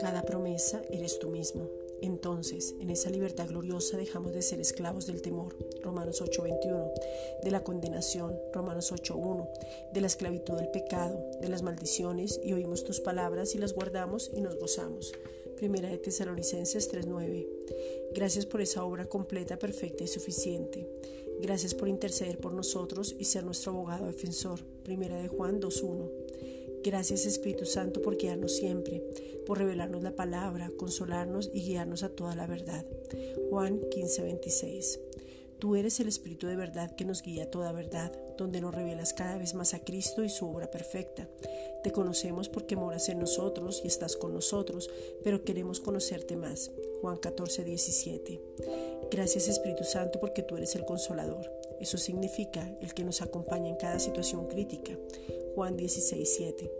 Cada promesa eres tú mismo. Entonces, en esa libertad gloriosa dejamos de ser esclavos del temor, Romanos 8:21, de la condenación, Romanos 8:1, de la esclavitud del pecado, de las maldiciones, y oímos tus palabras y las guardamos y nos gozamos. Primera de Tesalonicenses 3:9. Gracias por esa obra completa, perfecta y suficiente. Gracias por interceder por nosotros y ser nuestro abogado defensor. Primera de Juan 2:1. Gracias Espíritu Santo por guiarnos siempre, por revelarnos la palabra, consolarnos y guiarnos a toda la verdad. Juan 15:26. Tú eres el Espíritu de verdad que nos guía a toda verdad, donde nos revelas cada vez más a Cristo y su obra perfecta. Te conocemos porque moras en nosotros y estás con nosotros, pero queremos conocerte más. Juan 14:17. Gracias Espíritu Santo porque tú eres el consolador. Eso significa el que nos acompaña en cada situación crítica. Juan 16:7.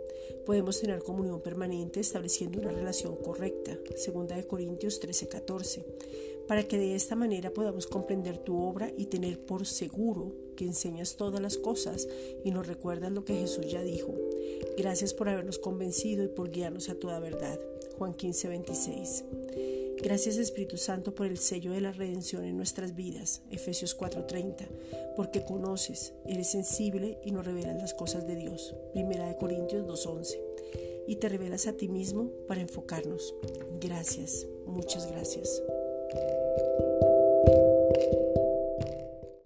Podemos tener comunión permanente estableciendo una relación correcta. Segunda de Corintios 13:14. Para que de esta manera podamos comprender tu obra y tener por seguro que enseñas todas las cosas y nos recuerdas lo que Jesús ya dijo. Gracias por habernos convencido y por guiarnos a toda verdad. Juan 15:26. Gracias Espíritu Santo por el sello de la redención en nuestras vidas, Efesios 4:30, porque conoces, eres sensible y nos revelas las cosas de Dios, Primera de Corintios 2:11, y te revelas a ti mismo para enfocarnos. Gracias, muchas gracias.